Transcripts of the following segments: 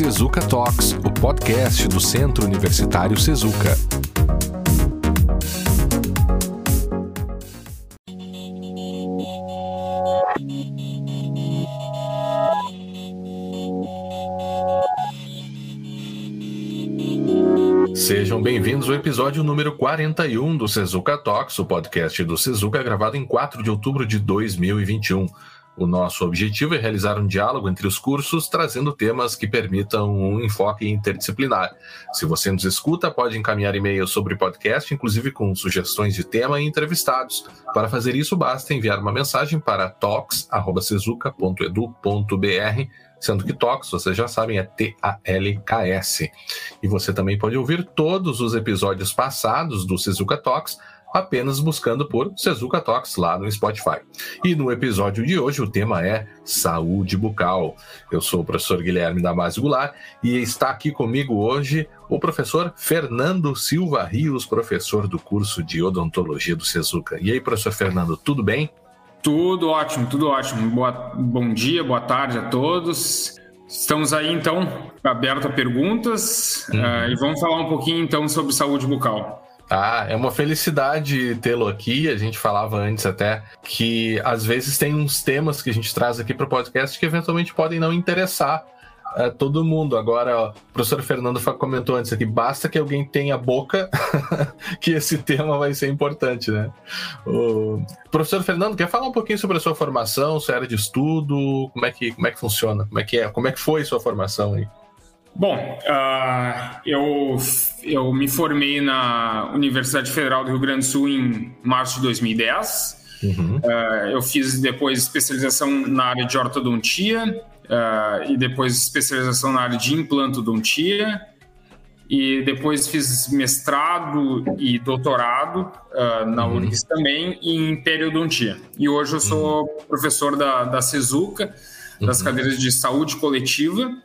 Sezuka Talks, o podcast do Centro Universitário Sezuka. Sejam bem-vindos ao episódio número 41 do Sezuka Talks, o podcast do Sezuka, gravado em 4 de outubro de 2021. O nosso objetivo é realizar um diálogo entre os cursos, trazendo temas que permitam um enfoque interdisciplinar. Se você nos escuta, pode encaminhar e-mails sobre podcast, inclusive com sugestões de tema e entrevistados. Para fazer isso, basta enviar uma mensagem para talks.sezuca.edu.br sendo que Talks, vocês já sabem, é T-A-L-K-S. E você também pode ouvir todos os episódios passados do Sezuka Talks apenas buscando por Sezuka Talks lá no Spotify. E no episódio de hoje o tema é saúde bucal. Eu sou o professor Guilherme Damasio Goulart e está aqui comigo hoje o professor Fernando Silva Rios, professor do curso de odontologia do Sezuka. E aí, professor Fernando, tudo bem? Tudo ótimo, tudo ótimo. Boa, bom dia, boa tarde a todos. Estamos aí então aberto a perguntas uhum. uh, e vamos falar um pouquinho então sobre saúde bucal. Ah, é uma felicidade tê-lo aqui. A gente falava antes até que às vezes tem uns temas que a gente traz aqui para o podcast que eventualmente podem não interessar a todo mundo. Agora, ó, o professor Fernando comentou antes aqui, basta que alguém tenha boca que esse tema vai ser importante, né? O professor Fernando, quer falar um pouquinho sobre a sua formação, sua área de estudo, como é que, como é que funciona, como é que é, como é que foi sua formação aí? Bom, uh, eu, eu me formei na Universidade Federal do Rio Grande do Sul em março de 2010. Uhum. Uh, eu fiz depois especialização na área de ortodontia uh, e depois especialização na área de implantodontia. E depois fiz mestrado e doutorado na uhum. URGS também em periodontia. E hoje eu sou uhum. professor da, da CESUCA, das uhum. cadeiras de saúde coletiva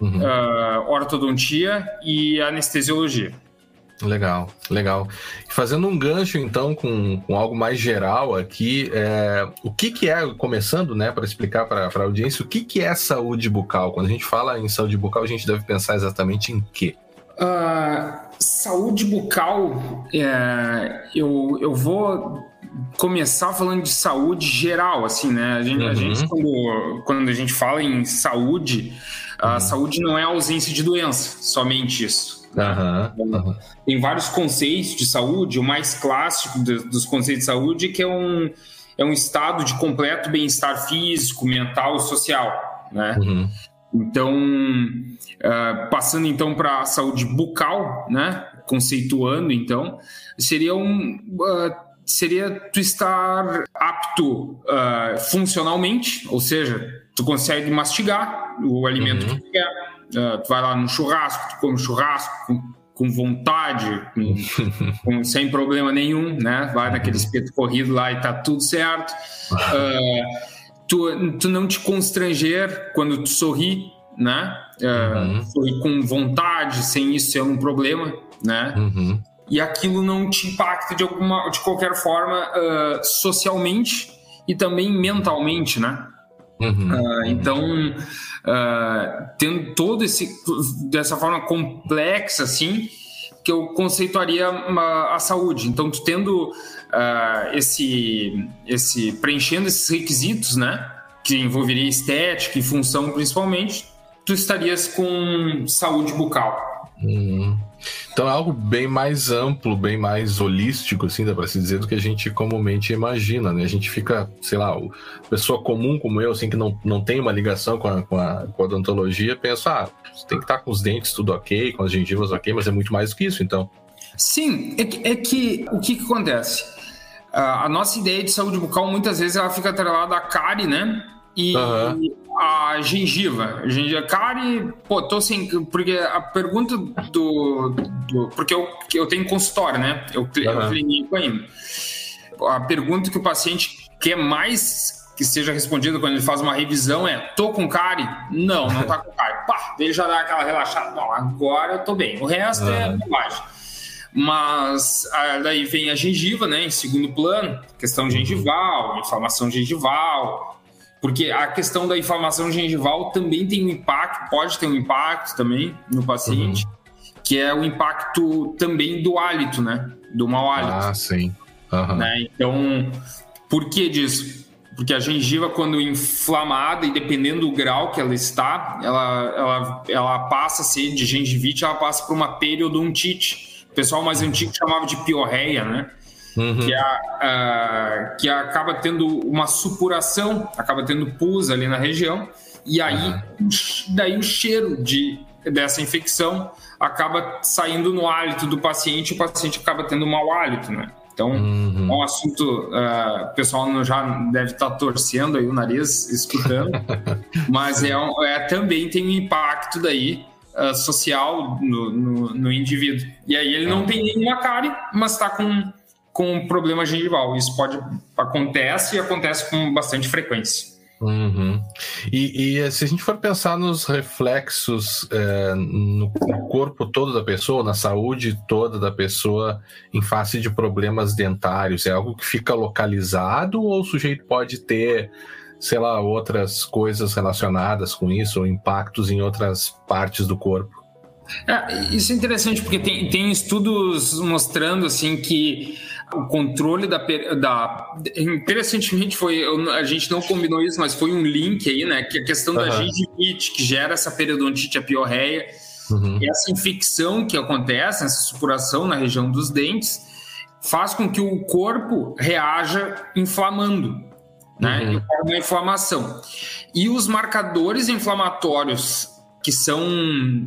uhum. uh, ortodontia e anestesiologia. Legal, legal. Fazendo um gancho então com, com algo mais geral aqui, é, o que, que é, começando né, para explicar para a audiência, o que, que é saúde bucal? Quando a gente fala em saúde bucal, a gente deve pensar exatamente em quê? Uh, saúde bucal, é, eu, eu vou começar falando de saúde geral, assim, né? A gente, uhum. a gente quando, quando a gente fala em saúde, a uhum. saúde não é ausência de doença, somente isso. Uhum. Uhum. Tem vários conceitos de saúde, o mais clássico dos conceitos de saúde é que é um, é um estado de completo bem-estar físico, mental e social, né? Uhum. Então, uh, passando então para a saúde bucal, né? Conceituando então, seria um uh, seria tu estar apto uh, funcionalmente, ou seja, tu consegue mastigar o alimento uhum. que tu quer. Uh, tu vai lá no churrasco, tu come churrasco com, com vontade, com, com, sem problema nenhum, né? Vai naquele espeto corrido lá e tá tudo certo. Uh, tu, tu não te constranger quando tu sorri, né? Uh, uhum. Sorri com vontade, sem isso ser um problema, né? Uhum. E aquilo não te impacta de alguma, de qualquer forma, socialmente e também mentalmente, né? Uhum. Uh, então, uh, tendo todo esse dessa forma complexa assim, que eu conceituaria uma, a saúde. Então, tu tendo uh, esse esse preenchendo esses requisitos, né, que envolveria estética e função principalmente, tu estarias com saúde bucal. Uhum. Então é algo bem mais amplo, bem mais holístico, assim, dá para se dizer, do que a gente comumente imagina, né? A gente fica, sei lá, pessoa comum como eu, assim, que não, não tem uma ligação com a, com a, com a odontologia, pensa, ah, tem que estar tá com os dentes tudo ok, com as gengivas ok, mas é muito mais do que isso, então. Sim, é que, é que o que, que acontece? a nossa ideia de saúde bucal muitas vezes ela fica atrelada à cárie, né? E uhum. a gengiva. A gengiva, cárie, pô, tô sem. Porque a pergunta do. do porque eu, eu tenho consultório, né? Eu, uhum. eu clínico ainda. A pergunta que o paciente quer mais que seja respondida quando ele faz uma revisão é: tô com cárie? Não, não tá com cárie. Pá, ele já dá aquela relaxada. Não, agora eu tô bem. O resto uhum. é bobagem. Mas daí vem a gengiva, né, em segundo plano, questão gengival, inflamação gengival, porque a questão da inflamação gengival também tem um impacto pode ter um impacto também no paciente, uhum. que é o impacto também do hálito, né? Do mau hálito. Ah, sim. Uhum. Né? Então, por que disso? Porque a gengiva, quando inflamada e dependendo do grau que ela está, ela, ela, ela passa a ser de gengivite, ela passa por uma periodontite. O pessoal mais antigo chamava de piorreia, né? Uhum. Que, a, que acaba tendo uma supuração, acaba tendo pus ali na região, e aí uhum. daí o cheiro de, dessa infecção acaba saindo no hálito do paciente, e o paciente acaba tendo mau hálito, né? Então, uhum. é um assunto, uh, o pessoal já deve estar tá torcendo aí o nariz, escutando, mas é, é, também tem um impacto daí uh, social no, no, no, indivíduo. E aí ele não tem nenhuma cárie, mas está com, com um problema gengival. Isso pode acontece e acontece com bastante frequência. Uhum. E, e, se a gente for pensar nos reflexos é, no, no, corpo todo da pessoa, na saúde toda da pessoa, em face de problemas dentários, é algo que fica localizado ou o sujeito pode ter, sei lá, outras coisas relacionadas com isso, ou impactos em outras partes do corpo? É, isso é interessante porque tem, tem estudos mostrando assim que o controle da, da interessantemente foi a gente não combinou isso mas foi um link aí né que a questão uhum. da gengivite que gera essa periodontite apiorreia uhum. e essa infecção que acontece essa supuração na região dos dentes faz com que o corpo reaja inflamando né uhum. uma inflamação e os marcadores inflamatórios que são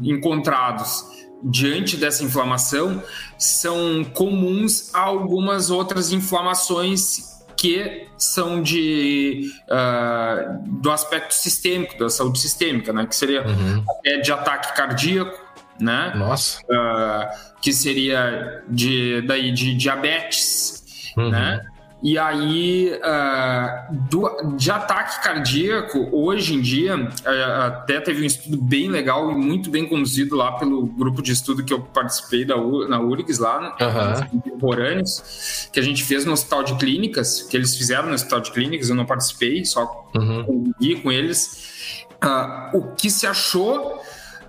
encontrados diante dessa inflamação são comuns a algumas outras inflamações que são de uh, do aspecto sistêmico da saúde sistêmica, né? Que seria uhum. até de ataque cardíaco, né? Nossa. Uh, que seria de daí de diabetes, uhum. né? E aí, uh, do, de ataque cardíaco, hoje em dia, uh, até teve um estudo bem legal e muito bem conduzido lá pelo grupo de estudo que eu participei da, na URGS, lá, uhum. contemporâneos, que a gente fez no Hospital de Clínicas, que eles fizeram no Hospital de Clínicas, eu não participei, só uhum. com eles. Uh, o que se achou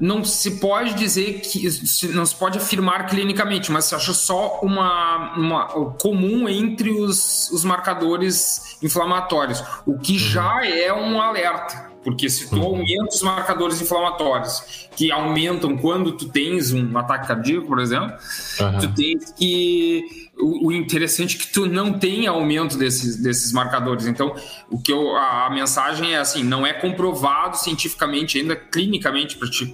não se pode dizer que não se pode afirmar clinicamente, mas se acha só uma, uma comum entre os, os marcadores inflamatórios, o que uhum. já é um alerta. Porque se tu uhum. aumenta os marcadores inflamatórios, que aumentam quando tu tens um ataque cardíaco, por exemplo, uhum. tu tens que. O, o, interessante é que tu não tem aumento desses, desses marcadores. Então, o que eu, a, a mensagem é assim: não é comprovado cientificamente, ainda clinicamente, para te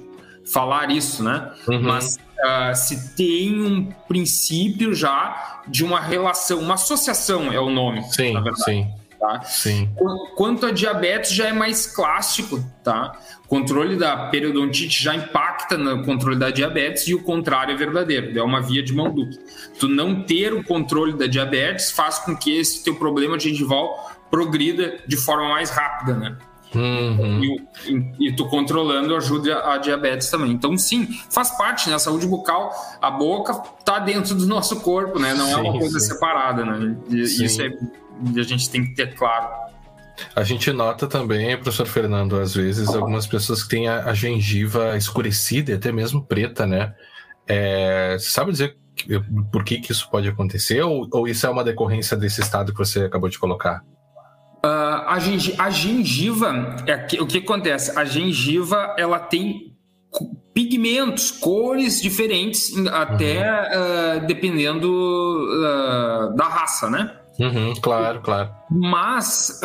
falar isso, né? Uhum. Mas uh, se tem um princípio já de uma relação, uma associação é o nome. Sim, sim. Tá? sim. Quanto a diabetes já é mais clássico, tá? O controle da periodontite já impacta no controle da diabetes e o contrário é verdadeiro, é uma via de mão dupla. Tu não ter o controle da diabetes faz com que esse teu problema gengival progrida de forma mais rápida, né? Uhum. E, e, tu controlando ajuda a diabetes também. Então, sim, faz parte, né? A saúde bucal, a boca tá dentro do nosso corpo, né? Não sim, é uma coisa sim. separada, né? E, isso é, a gente tem que ter claro. A gente nota também, professor Fernando, às vezes, algumas pessoas que têm a, a gengiva escurecida e até mesmo preta, né? É, você sabe dizer por que, que isso pode acontecer? Ou, ou isso é uma decorrência desse estado que você acabou de colocar? Uh, a, gengiva, a gengiva é, o que acontece? A gengiva ela tem pigmentos, cores diferentes, até uhum. uh, dependendo uh, da raça, né? Uhum, claro, claro. Mas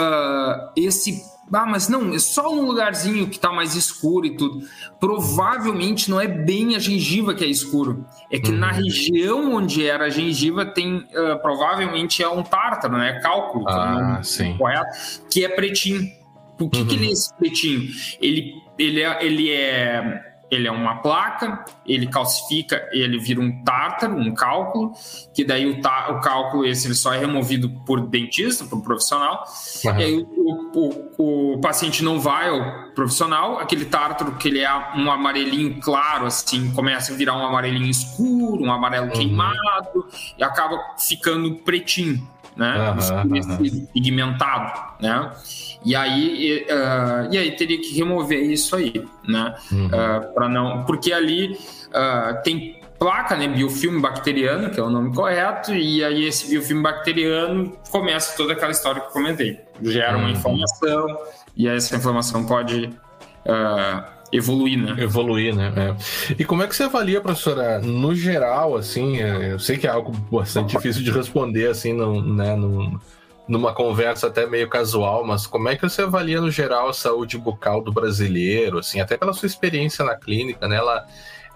esse ah, mas não, é só um lugarzinho que tá mais escuro e tudo. Provavelmente não é bem a gengiva que é escuro. É que uhum. na região onde era a gengiva tem, uh, provavelmente é um tártaro, né? Cálculo. Ah, é sim. Correto, que é pretinho. Por que, uhum. que ele é esse pretinho? Ele, ele é, ele é ele é uma placa, ele calcifica, ele vira um tártaro, um cálculo, que daí o, tá, o cálculo esse ele só é removido por dentista, por profissional, uhum. e aí o, o, o, paciente não vai ao profissional, aquele tártaro que ele é um amarelinho claro, assim, começa a virar um amarelinho escuro, um amarelo uhum. queimado, e acaba ficando pretinho. Né? Uhum, pigmentado, né? E aí, uh, e aí teria que remover isso aí, né? Uhum. Uh, para não, porque ali uh, tem placa, né, biofilme bacteriano, que é o nome correto, e aí esse biofilme bacteriano começa toda aquela história que eu comentei. Gera uma uhum. informação, e essa informação pode evoluir, né? Evoluir, né? É. E como é que você avalia, professora, no geral, assim, é, eu sei que é algo bastante difícil de responder, assim, no, né, numa conversa até meio casual, mas como é que você avalia no geral a saúde bucal do brasileiro, assim, até pela sua experiência na clínica, né? Ela,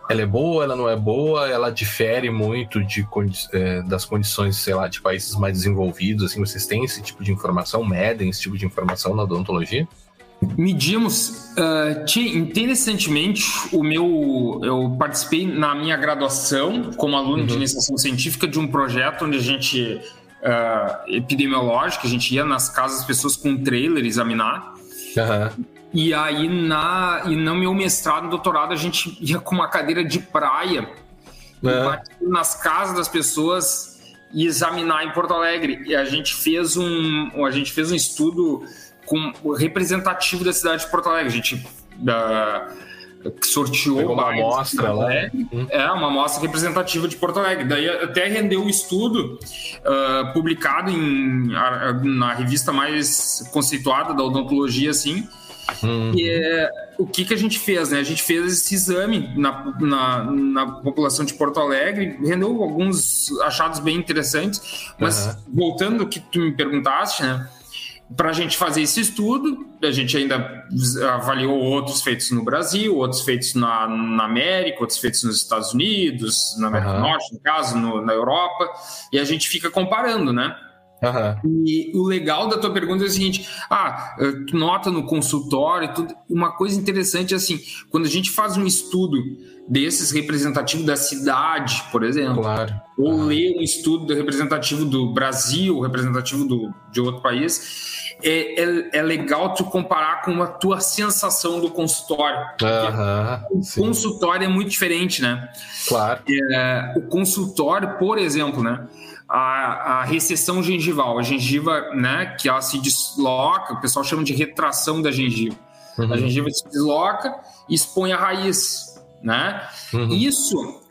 ela é boa, ela não é boa, ela difere muito de, é, das condições, sei lá, de países mais desenvolvidos, assim, vocês têm esse tipo de informação, medem esse tipo de informação na odontologia? Medimos. Uh, interessantemente, o meu, eu participei na minha graduação como aluno uhum. de iniciação científica de um projeto onde a gente uh, epidemiológico, a gente ia nas casas das pessoas com um trailer examinar. Uhum. E aí, na, e no meu mestrado doutorado, a gente ia com uma cadeira de praia uhum. nas casas das pessoas e examinar em Porto Alegre. E a gente fez um, a gente fez um estudo com, representativo da cidade de Porto Alegre. A gente da, sorteou Pegou uma amostra lá. É, é, uma amostra representativa de Porto Alegre. Daí até rendeu um estudo uh, publicado em, na revista mais conceituada da odontologia, assim, Uhum. E é, o que, que a gente fez? Né? A gente fez esse exame na, na, na população de Porto Alegre, rendeu alguns achados bem interessantes, mas uhum. voltando ao que tu me perguntaste, né? Para a gente fazer esse estudo, a gente ainda avaliou outros feitos no Brasil, outros feitos na, na América, outros feitos nos Estados Unidos, na América uhum. do Norte, no caso, no, na Europa, e a gente fica comparando, né? Uhum. E o legal da tua pergunta é o seguinte: ah, tu nota no consultório, tudo, uma coisa interessante é assim, quando a gente faz um estudo desses representativos da cidade, por exemplo, claro. ou uhum. lê um estudo representativo do Brasil, representativo do, de outro país, é, é, é, legal tu comparar com a tua sensação do consultório. Uhum, o sim. consultório é muito diferente, né? Claro. É, o consultório, por exemplo, né? A, a recessão gengival, a gengiva, né, que ela se desloca, o pessoal chama de retração da gengiva. Uhum. A gengiva se desloca e expõe a raiz, né? Uhum. Isso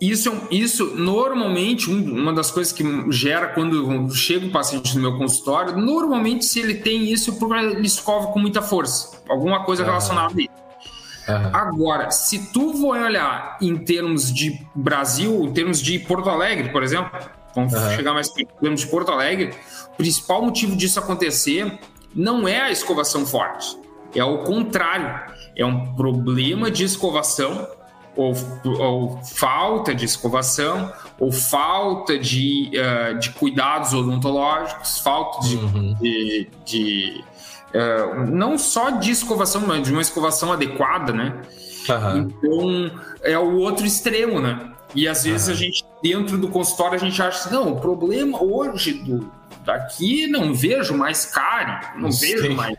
isso, isso normalmente, uma das coisas que gera quando chega o paciente no meu consultório, normalmente, se ele tem isso, ele escova com muita força. Alguma coisa uhum. relacionada a isso. Uhum. Agora, se tu for olhar em termos de Brasil, em termos de Porto Alegre, por exemplo, vamos uhum. chegar mais termos de Porto Alegre, o principal motivo disso acontecer não é a escovação forte, é o contrário, é um problema de escovação ou, ou falta de escovação, ou falta de, uh, de cuidados odontológicos, falta de, uhum. de, de uh, não só de escovação, mas de uma escovação adequada, né? Uhum. Então é o outro extremo, né? E às vezes a gente, dentro do consultório, a gente acha assim, não, o problema hoje do, daqui não vejo mais cárie, não Sim. vejo mais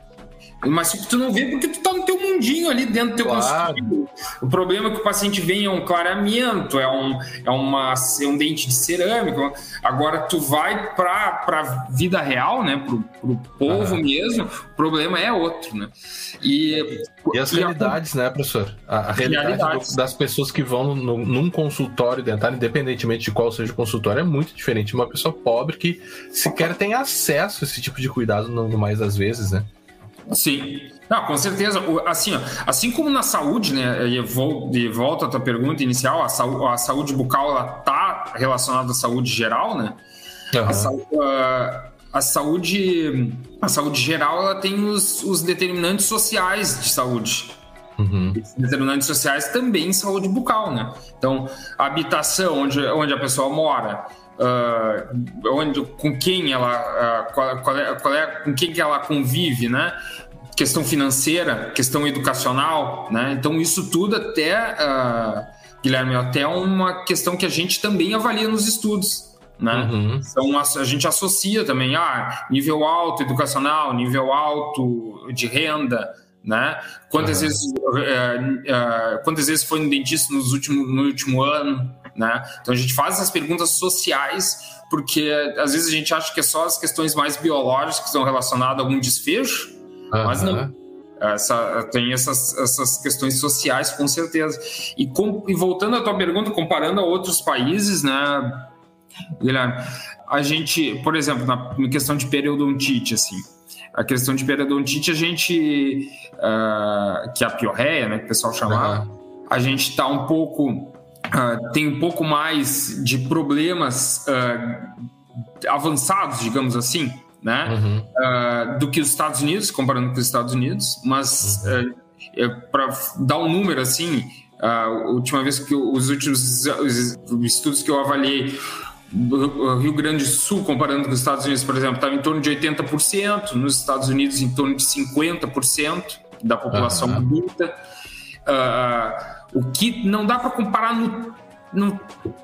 mas tipo, tu não vê porque tu tá no teu mundinho ali dentro do teu claro. consultório. O problema é que o paciente vem é um clareamento, é um, é uma, é um dente de cerâmica. Agora tu vai para pra vida real, né? Pro, pro povo mesmo, o problema é outro, né? E, e as e realidades, a... né, professor? A, a realidade do, das pessoas que vão no, num consultório dentário, independentemente de qual seja o consultório, é muito diferente de uma pessoa pobre que sequer tem acesso a esse tipo de cuidado no mais das vezes, né? Sim. Não, com certeza. Assim, ó, assim como na saúde, né? E vou de volta à tua pergunta inicial, a, saúde, a saúde bucal ela tá relacionada à saúde geral, né? Uhum. A, a, saúde, a saúde geral, ela tem os, os determinantes sociais de saúde. Uhum. Determinantes sociais também saúde bucal, né? Então, a habitação onde, onde a pessoa mora, uh, onde, com quem ela, uh, qual, qual, é, qual é, com quem que ela convive, né? Questão financeira, questão educacional, né? Então isso tudo até, uh, Guilherme, até uma questão que a gente também avalia nos estudos, né? Uhum. Então a, gente associa também, ah, nível alto educacional, nível alto de renda, né? Quantas uhum. vezes, uh, uh, quantas vezes foi no dentista nos no último ano, né? Então a gente faz essas perguntas sociais porque às vezes a gente acha que é só as questões mais biológicas que estão relacionadas a algum desfecho, uhum. mas não. Essa, tem essas, essas questões sociais, com certeza. E, com, e voltando à tua pergunta, comparando a outros países, né, Guilherme, a gente, por exemplo, na, na questão de periodontite, assim, a questão de periodontite, a gente, uh, que é a piorreia, né, que o pessoal chamava, uhum. a gente está um pouco, uh, tem um pouco mais de problemas uh, avançados, digamos assim, né, uhum. do que os Estados Unidos, comparando com os Estados Unidos, mas uhum. é, para dar um número assim, a última vez que os últimos os estudos que eu avaliei Rio Grande do Sul, comparando com os Estados Unidos, por exemplo, estava em torno de 80%, nos Estados Unidos em torno de 50% da população uhum. adulta. Uh, o que não dá para comparar no, no,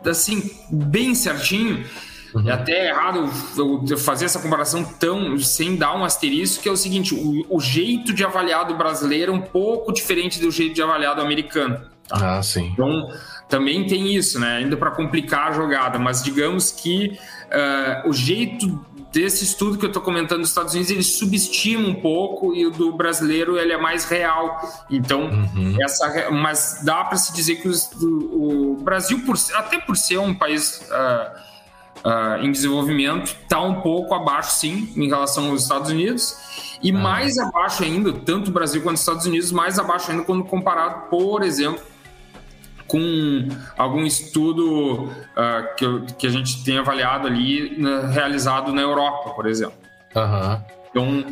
assim, bem certinho. Uhum. É até errado eu fazer essa comparação tão sem dar um asterisco, que é o seguinte: o, o jeito de avaliar do brasileiro é um pouco diferente do jeito de avaliar do americano. Tá? Ah, sim. Então, também tem isso, né? Ainda para complicar a jogada, mas digamos que uh, o jeito desse estudo que eu estou comentando dos Estados Unidos ele subestima um pouco e o do brasileiro ele é mais real. Então, uhum. essa, mas dá para se dizer que os, o, o, Brasil, por, até por ser um país uh, uh, em desenvolvimento, está um pouco abaixo, sim, em relação aos Estados Unidos. E uhum. mais abaixo ainda, tanto o Brasil quanto os Estados Unidos, mais abaixo ainda quando comparado, por exemplo, com algum estudo uh, que, que a gente tem avaliado ali, né, realizado na Europa, por exemplo. Uhum. Então,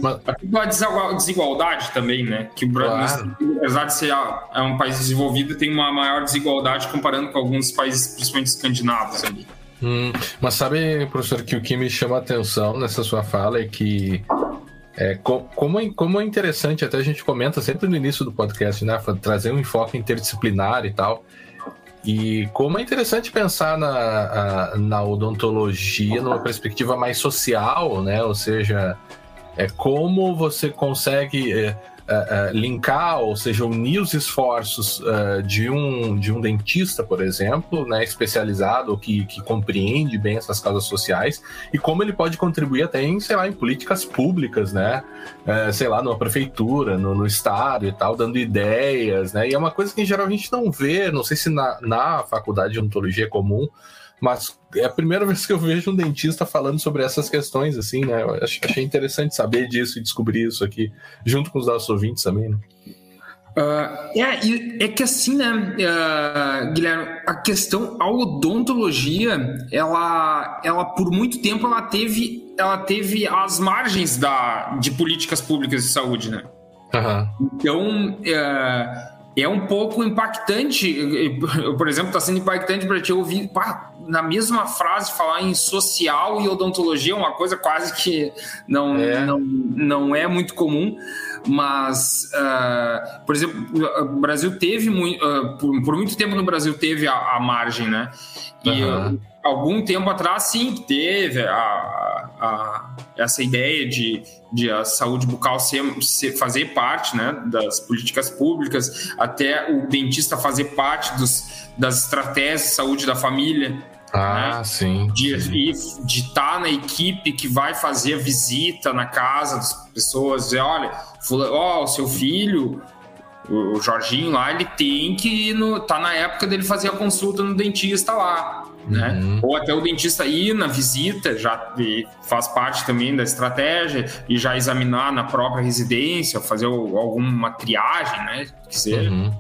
Mas... a desigualdade também, né? Que o Brasil, claro. apesar de ser é um país desenvolvido, tem uma maior desigualdade comparando com alguns países, principalmente escandinavos ali. Hum, mas sabe, professor, que o que me chama a atenção nessa sua fala é que é, como, é, como é interessante, até a gente comenta sempre no início do podcast, né? Trazer um enfoque interdisciplinar e tal. E como é interessante pensar na, na odontologia numa perspectiva mais social, né? Ou seja, é como você consegue é, uh, linkar, ou seja, unir os esforços uh, de, um, de um dentista, por exemplo, né, especializado, que, que compreende bem essas causas sociais, e como ele pode contribuir até em, sei lá, em políticas públicas, né? sei lá, numa prefeitura, no, no, estado e tal, dando ideias, né? E é uma coisa que em geral a gente não vê, não sei se na, na faculdade de odontologia é comum, mas é a primeira vez que eu vejo um dentista falando sobre essas questões, assim, né? Eu achei interessante saber disso e descobrir isso aqui, junto com os nossos ouvintes também, né? Uh, é, é que assim, né, uh, Guilherme, a questão, a odontologia, ela, ela por muito tempo ela teve, ela teve as margens da, de políticas públicas de saúde, né? Uhum. Então, uh, é um pouco impactante. Por exemplo, está sendo impactante para te ouvir pá, na mesma frase falar em social e odontologia, uma coisa quase que não é, não, não é muito comum. Mas, uh, por exemplo, o Brasil teve muito, uh, por, por, muito tempo no Brasil teve a, a margem, né? E uhum. Algum tempo atrás, sim, teve a, a, essa ideia de, de a saúde bucal ser, ser, fazer parte né, das políticas públicas, até o dentista fazer parte dos, das estratégias de saúde da família. Ah, né? sim. De estar na equipe que vai fazer a visita na casa das pessoas, dizer, olha, ó, oh, o seu filho o Jorginho lá, ele tem que ir no, tá na época dele fazer a consulta no dentista lá, né? Uhum. Ou até o dentista ir na visita, já faz parte também da estratégia, e já examinar na própria residência, fazer alguma triagem, né? Que seja. Uhum.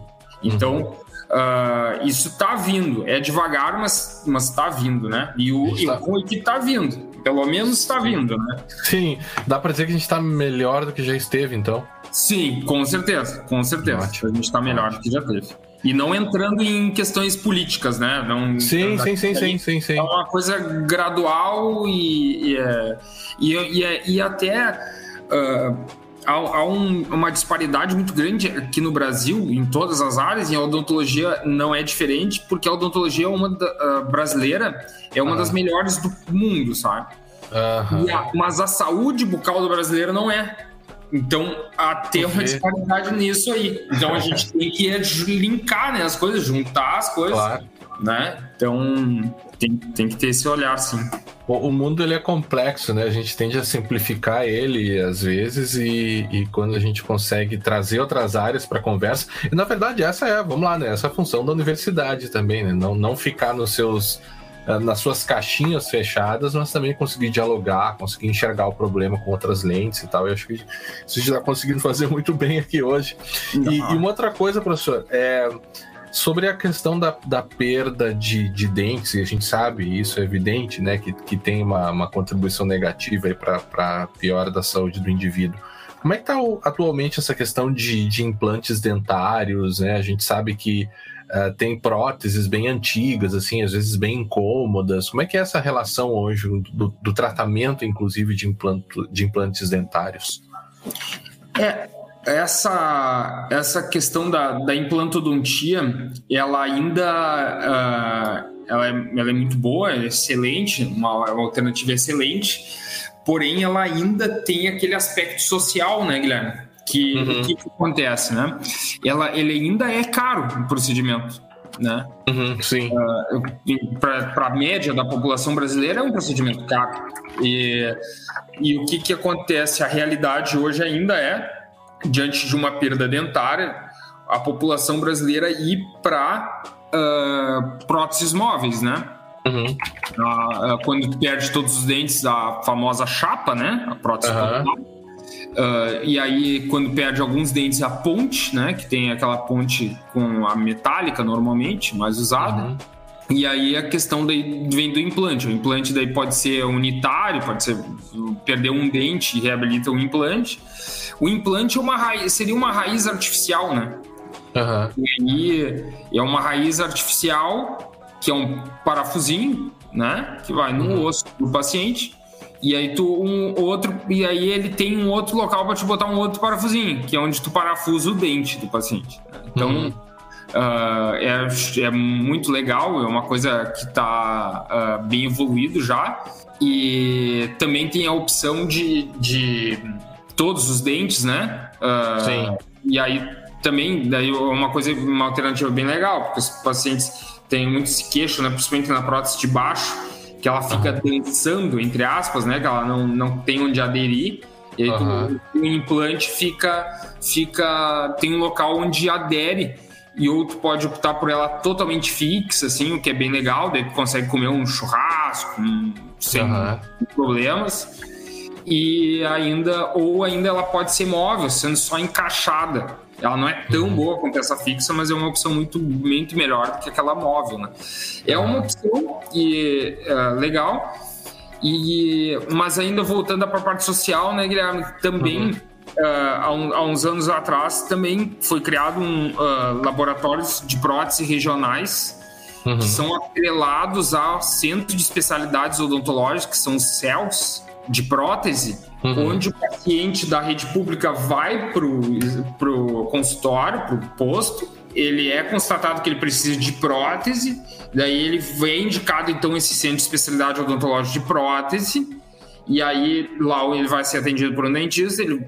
Então, uh, isso está vindo. É devagar, mas, mas tá vindo, né? E o, e o ruim é que tá vindo. Pelo menos está vindo, né? Sim, dá para dizer que a gente está melhor do que já esteve, então. Sim, com certeza, com certeza. Ótimo. A gente está melhor do que já teve. E não entrando em questões políticas, né? Não, sim, sim, sim, sim, sim, sim. É uma coisa gradual e, e, é, e, e, e até uh, há, há um, uma disparidade muito grande aqui no Brasil, em todas as áreas, e a odontologia não é diferente, porque a odontologia é uma da, uh, brasileira é uma das melhores do mundo, sabe? A, mas a saúde bucal do brasileiro não é. Então, há ter uma disparidade nisso aí. Então, a gente tem que linkar né, as coisas, juntar as coisas. Claro. né? Então tem, tem que ter esse olhar, sim. O mundo ele é complexo, né? A gente tende a simplificar ele às vezes e, e quando a gente consegue trazer outras áreas para conversa. E na verdade essa é, vamos lá, né? Essa é a função da universidade também, né? Não, não ficar nos seus nas suas caixinhas fechadas, mas também conseguir dialogar, conseguir enxergar o problema com outras lentes e tal. Eu acho que isso gente está conseguindo fazer muito bem aqui hoje. E, e, uma outra coisa, professor, é Sobre a questão da, da perda de, de dentes, e a gente sabe, isso é evidente, né, que, que tem uma, uma contribuição negativa para a piora da saúde do indivíduo. Como é que está atualmente essa questão de, de implantes dentários? Né? A gente sabe que uh, tem próteses bem antigas, assim, às vezes bem incômodas. Como é que é essa relação hoje do, do tratamento, inclusive, de, implanto, de implantes dentários? É, essa, essa questão da, da implantodontia, ela ainda uh, ela, é, ela é muito boa, é excelente, uma, uma alternativa excelente, porém ela ainda tem aquele aspecto social, né, Guilherme? Que uhum. que, que, acontece, né? Ela, ele ainda é caro o procedimento, né? Uhum, sim. Uh, Para a média da população brasileira é um procedimento caro. E, e o que, que acontece? A realidade hoje ainda é diante de uma perda dentária, a população brasileira ir para uh, ah, próteses móveis, né? Uhum. Uh, quando perde todos os dentes, a famosa chapa, né? A prótese uhum. Uh, e aí, quando perde alguns dentes, a ponte, né? Que tem aquela ponte com a metálica normalmente, mais usada. Uhum. E aí a questão daí vem do implante. O implante daí pode ser unitário, pode ser perder um dente e reabilita um implante. O implante é uma raiz, seria uma raiz artificial, né? Uhum. E aí é uma raiz artificial que é um parafusinho, né? Que vai no uhum. osso do paciente. E aí tu um outro e aí ele tem um outro local para te botar um outro parafusinho, que é onde tu parafusa o dente do paciente. Então uhum. uh, é, é muito legal, é uma coisa que está uh, ah, bem evoluído já. E também tem a opção de, de todos os dentes, né? Uh, Sim. E aí também, daí uma coisa, uma alternativa bem legal, porque os pacientes têm muito esse queixo, né? Principalmente na prótese de baixo, que ela fica uhum. dançando, entre aspas, né? Que ela não, não tem onde aderir. E aí uhum. tu, o implante fica, fica. tem um local onde adere e outro pode optar por ela totalmente fixa, assim, o que é bem legal, daí tu consegue comer um churrasco um, sem uhum. problemas e ainda ou ainda ela pode ser móvel, sendo só encaixada. Ela não é tão uhum. boa quanto essa fixa, mas é uma opção muito, muito melhor do que aquela móvel, né? É uma opção e é, legal. E mas ainda voltando para a parte social, né, Guilherme? Também uhum. uh, há, um, há, uns anos atrás também foi criado um uh, laboratórios de prótese regionais uhum. que são atrelados ao Centro de Especialidades Odontológicas, que são os CELS, de prótese, uhum. onde o paciente da rede pública vai para o consultório, para o posto, ele é constatado que ele precisa de prótese, daí ele vem indicado então esse centro de especialidade odontológica de prótese, e aí lá ele vai ser atendido por um dentista, ele,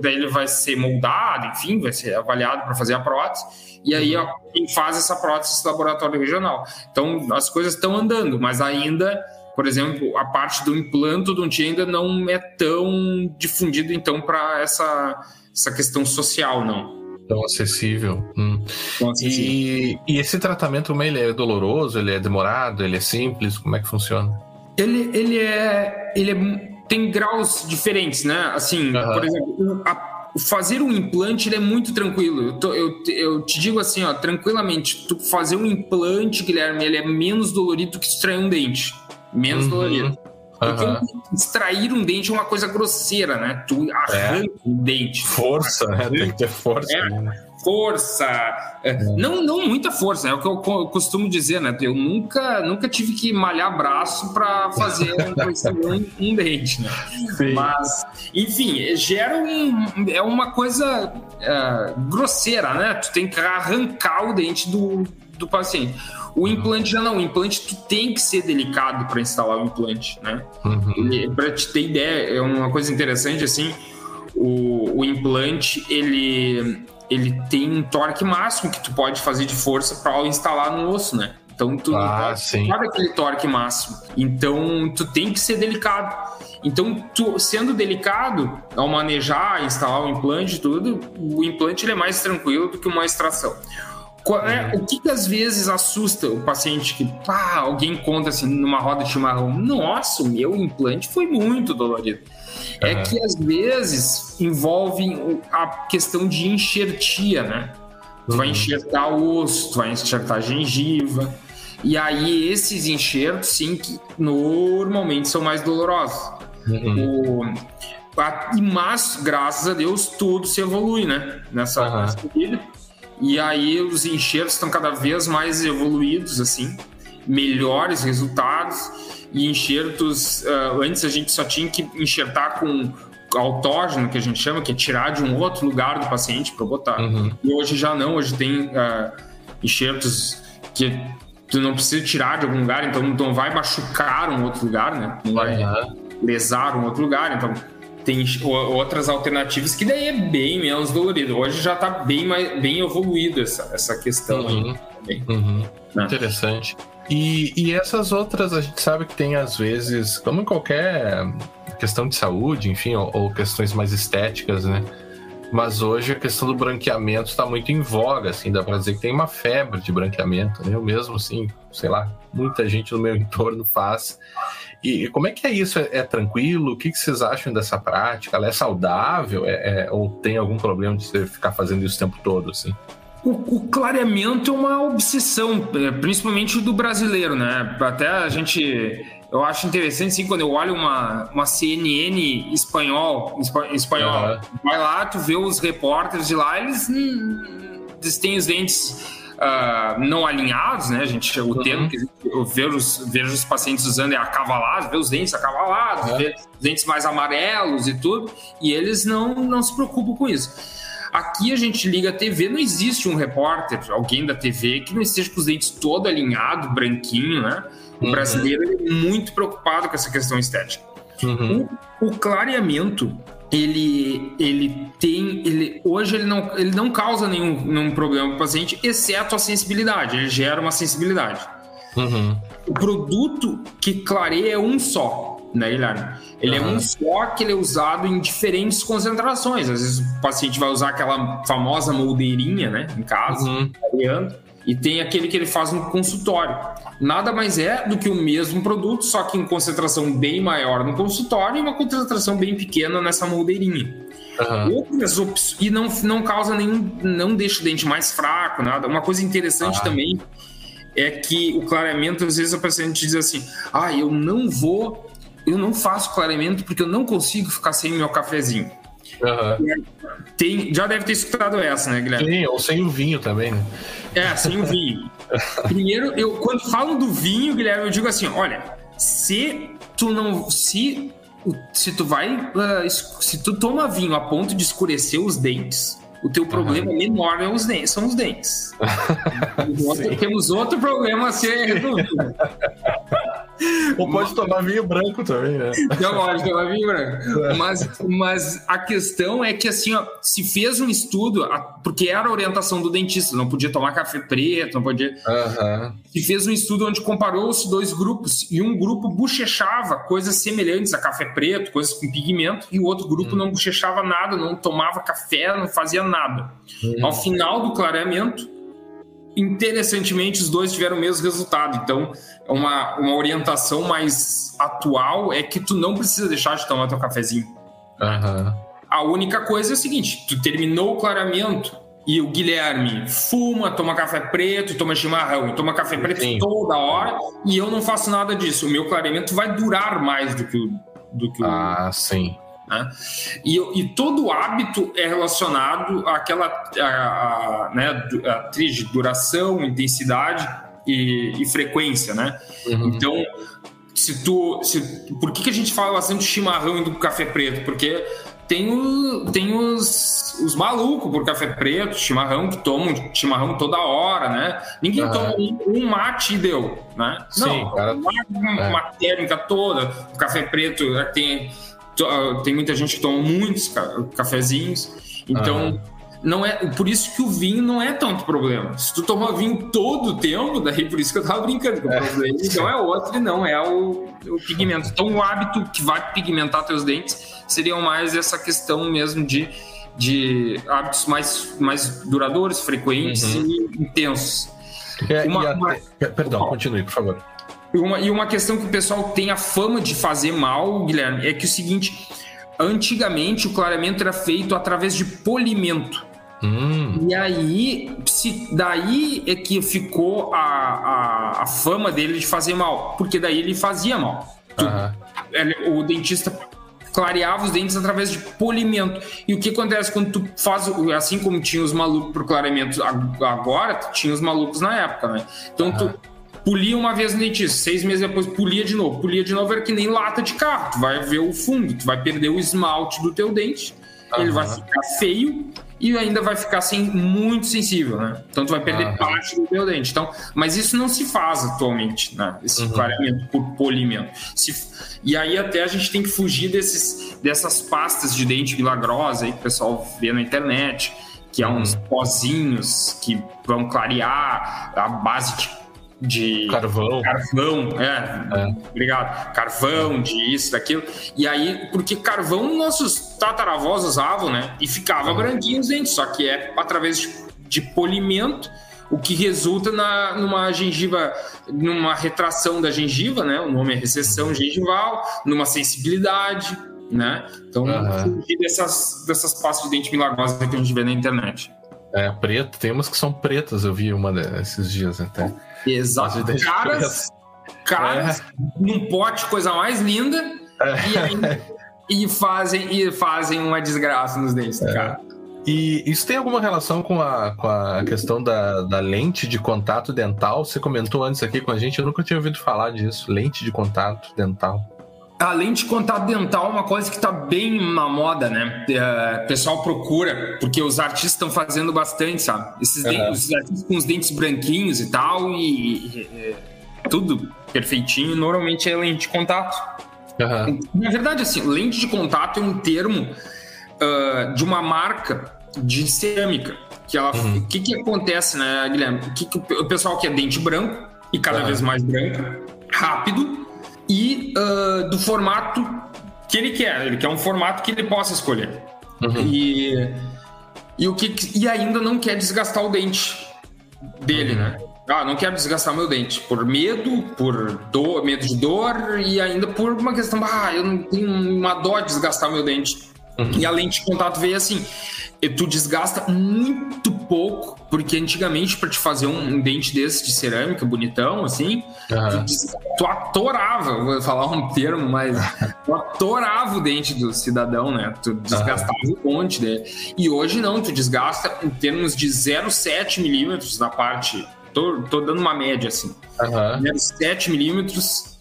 daí ele vai ser moldado, enfim, vai ser avaliado para fazer a prótese, e aí uhum. quem faz essa prótese esse laboratório regional. Então as coisas estão andando, mas ainda por exemplo, a parte do implanto do ainda não é tão difundido então para essa, essa questão social, não. Tão acessível. Hum. Tão acessível. E, e, esse tratamento ele é doloroso, ele é demorado, ele é simples? Como é que funciona? Ele, ele é. Ele é, tem graus diferentes, né? Assim, uhum. por exemplo, a, fazer um implante ele é muito tranquilo. Eu, tô, eu, eu, te digo assim, ó, tranquilamente, tu fazer um implante, Guilherme, ele é menos dolorido que extrair um dente menos uhum. dolorido. Porque uhum. extrair um dente é uma coisa grosseira, né? Tu arranca é. um dente. Força, né? Tem que ter força. É, né? Força. É. Não, não muita força, é o que eu costumo dizer, né? Eu nunca, nunca tive que malhar braço para fazer um, um, dente, né? Sim. Mas, enfim, gera um. É uma coisa é, grosseira, né? Tu tem que arrancar o dente do, do paciente. O implante já não, o implante tu tem que ser delicado para instalar o implante, né? Uhum. Para te ter ideia, é uma coisa interessante assim, o, o implante ele ele tem um torque máximo que tu pode fazer de força para instalar no osso, né? Então tu ah, não pode aquele torque máximo. Então tu tem que ser delicado. Então, tu, sendo delicado ao manejar, instalar o implante e tudo, o implante ele é mais tranquilo do que uma extração. É, uhum. O que, que, às vezes assusta o paciente que pá, alguém conta assim numa roda de chimarrão? Nossa, o meu implante foi muito dolorido. Uhum. É que às vezes envolve a questão de enxertia, né? Tu uhum. vai enxertar o osso, tu vai enxertar a gengiva. E aí esses enxertos, sim, que normalmente são mais dolorosos. Uhum. O, a, mas, graças a Deus, tudo se evolui, né? Nessa, uhum. nessa vida. E aí os enxertos estão cada vez mais evoluídos, assim, melhores resultados. E enxertos, uh, antes a gente só tinha que enxertar com autógeno, que a gente chama, que é tirar de um outro lugar do paciente para botar. Uhum. E hoje já não, hoje tem uh, enxertos que tu não precisa tirar de algum lugar, então não vai machucar um outro lugar, né? Não vai uhum. lesar um outro lugar, então tem outras alternativas que daí é bem menos dolorido. Hoje já está bem, mais, bem evoluído essa, essa questão uhum. aí. Uhum. Né? Interessante. E, e essas outras a gente sabe que tem às vezes, como em qualquer questão de saúde, enfim, ou, ou questões mais estéticas, né? Mas hoje a questão do branqueamento está muito em voga, assim, dá para dizer que tem uma febre de branqueamento, né? Eu mesmo, assim, sei lá, muita gente no meu entorno faz. E como é que é isso? É, é tranquilo? O que, que, vocês acham dessa prática? Ela é saudável? É, é, ou tem algum problema de você ficar fazendo isso o tempo todo, assim? O, o, clareamento é uma obsessão, é, principalmente do brasileiro, né? Até a gente. Eu acho interessante, assim, quando eu olho uma, uma CNN espanhol, espanhol uhum. vai lá, tu vê os repórteres de lá, eles, hum, eles têm os dentes uh, não alinhados, né? A gente, o uhum. termo que eu vejo os, vejo os pacientes usando é acavalados, ver os dentes acavalados, uhum. ver os dentes mais amarelos e tudo, e eles não, não se preocupam com isso. Aqui a gente liga a TV, não existe um repórter, alguém da TV, que não esteja com os dentes todo alinhado, branquinho, né? O uhum. brasileiro é muito preocupado com essa questão estética. Uhum. O, o, clareamento ele, ele tem. Ele, hoje ele não, ele não causa nenhum, nenhum problema para o paciente, exceto a sensibilidade. Ele gera uma sensibilidade. Uhum. O produto que clareia é um só, né, Guilherme? Ele uhum. é um só que ele é usado em diferentes concentrações. Às vezes o paciente vai usar aquela famosa moldeirinha, né, em casa, uhum. clareando. E tem aquele que ele faz no consultório. Nada mais é do que o mesmo produto, só que em concentração bem maior no consultório e uma concentração bem pequena nessa moldeirinha. Uhum. Outras opções. E não, não causa nenhum. Não deixa o dente mais fraco, nada. Uma coisa interessante ah. também é que o clareamento, às vezes a paciente diz assim: ah, eu não vou, eu não faço clareamento porque eu não consigo ficar sem meu cafezinho. Uhum. Tem, já deve ter escutado essa, né, Guilherme? Sim, ou sem o vinho também, né? É, sem o vinho. Primeiro, eu quando falo do vinho, Guilherme, eu digo assim: olha, se tu não. Se, se tu vai. Uh, se tu toma vinho a ponto de escurecer os dentes, o teu problema uhum. menor é os dentes, são os dentes. temos outro problema a ser resolvido. Ou pode tomar vinho branco também, né? Não pode tomar vinho branco. É. Mas, mas a questão é que, assim, ó, se fez um estudo, porque era a orientação do dentista, não podia tomar café preto, não podia. Uhum. Se fez um estudo onde comparou os dois grupos, e um grupo bochechava coisas semelhantes a café preto, coisas com pigmento, e o outro grupo uhum. não bochechava nada, não tomava café, não fazia nada. Uhum. Ao final do clareamento, interessantemente, os dois tiveram o mesmo resultado. Então, uma, uma orientação mais atual é que tu não precisa deixar de tomar teu cafezinho. Uhum. A única coisa é o seguinte: tu terminou o clareamento e o Guilherme fuma, toma café preto, toma chimarrão, toma café preto Sim. toda hora e eu não faço nada disso. O meu clareamento vai durar mais do que o. Do que ah, o... sim. Né? E, e, todo hábito é relacionado àquela a, a, né, a trilha de duração, intensidade e, e frequência, né? Uhum. Então, se tu, se, por que, que a gente fala bastante do chimarrão e do café preto? Porque tem, o, tem os, os malucos por café preto, chimarrão, que tomam chimarrão toda hora, né? Ninguém uhum. toma um, um, mate e deu, né? Sim, Não, cara... uma, uma é. técnica toda. O café preto é, tem, tem muita gente que toma muitos cafezinhos. Então, não é por isso que o vinho não é tanto problema. Se tu tomar vinho todo o tempo, daí por isso que eu tava brincando, que o é. problema não é outro e não é o, o pigmento. Então o hábito que vai pigmentar teus dentes seria mais essa questão mesmo de, de hábitos mais, mais duradouros, frequentes uhum. e intensos. É, uma, a, uma... Perdão, continue, por favor. Uma, e uma questão que o pessoal tem a fama de fazer mal, Guilherme, é que o seguinte: antigamente o clareamento era feito através de polimento. Hum. E aí, se daí é que ficou a, a, a, fama dele de fazer mal, porque daí ele fazia mal. Ele, o dentista clareava os dentes através de polimento. E o que acontece quando tu faz, assim como tinha os malucos pro clareamento agora, tinha os malucos na época, né? Então tu polia uma vez no dentista, seis meses depois polia de novo. Polia de novo era que nem lata de carro. Tu vai ver o fundo, tu vai perder o esmalte do teu dente, ele vai ficar feio e ainda vai ficar assim, muito sensível, né? Então tu vai perder ah, parte do teu dente. Então, mas isso não se faz atualmente, né? Esse uhum. clareamento por polimento. Se, e aí até a gente tem que fugir desses, dessas pastas de dente milagrosa aí que o pessoal vê na internet, que é uns uhum. pozinhos que vão clarear a base de de carvão. Carvão, é, é. Obrigado. Carvão, de isso, daquilo. E aí, porque carvão nossos tataravós usavam, né? E ficava branquinho os dentes, só que é através de, de polimento, o que resulta na, numa gengiva, numa retração da gengiva, né? O nome é recessão gengival, numa sensibilidade, né? Então, uhum. dessas, dessas pastas de dente milagrosas que a gente vê na internet. É, preto, tem umas que são pretas, eu vi uma desses dias até. Exato. Caras, caras é. num pote, coisa mais linda, é. e, aí, e, fazem, e fazem uma desgraça nos dentes, é. cara. E isso tem alguma relação com a, com a questão da, da lente de contato dental? Você comentou antes aqui com a gente, eu nunca tinha ouvido falar disso, lente de contato dental. A lente de contato dental é uma coisa que está bem na moda, né? É, o pessoal procura, porque os artistas estão fazendo bastante, sabe? Esses uhum. dentes, os artistas com os dentes branquinhos e tal, e, e, e tudo perfeitinho, normalmente é lente de contato. Uhum. Na verdade, assim, lente de contato é um termo uh, de uma marca de cerâmica. Que ela, uhum. O que, que acontece, né, Guilherme? O, que, que o pessoal quer dente branco, e cada vez mais branco, rápido, e uh, do formato que ele quer. Ele quer um formato que ele possa escolher. Uhum. E, e, o que, e ainda não quer desgastar o dente dele, uhum. né? Ah, não quero desgastar meu dente por medo, por dor, medo de dor e ainda por uma questão, ah, eu não tenho uma dó de desgastar meu dente. Uhum. E a lente de contato veio assim tu desgasta muito pouco, porque antigamente para te fazer um, um, dente desse de cerâmica bonitão, assim, uhum. tu, tu, atorava, vou falar um termo, mas tu atorava o dente do cidadão, né? Tu desgastava uhum. um monte dele. E hoje não, tu desgasta em termos de 0,7 milímetros na parte. Tô, tô dando uma média assim. Uhum. 0,7 milímetros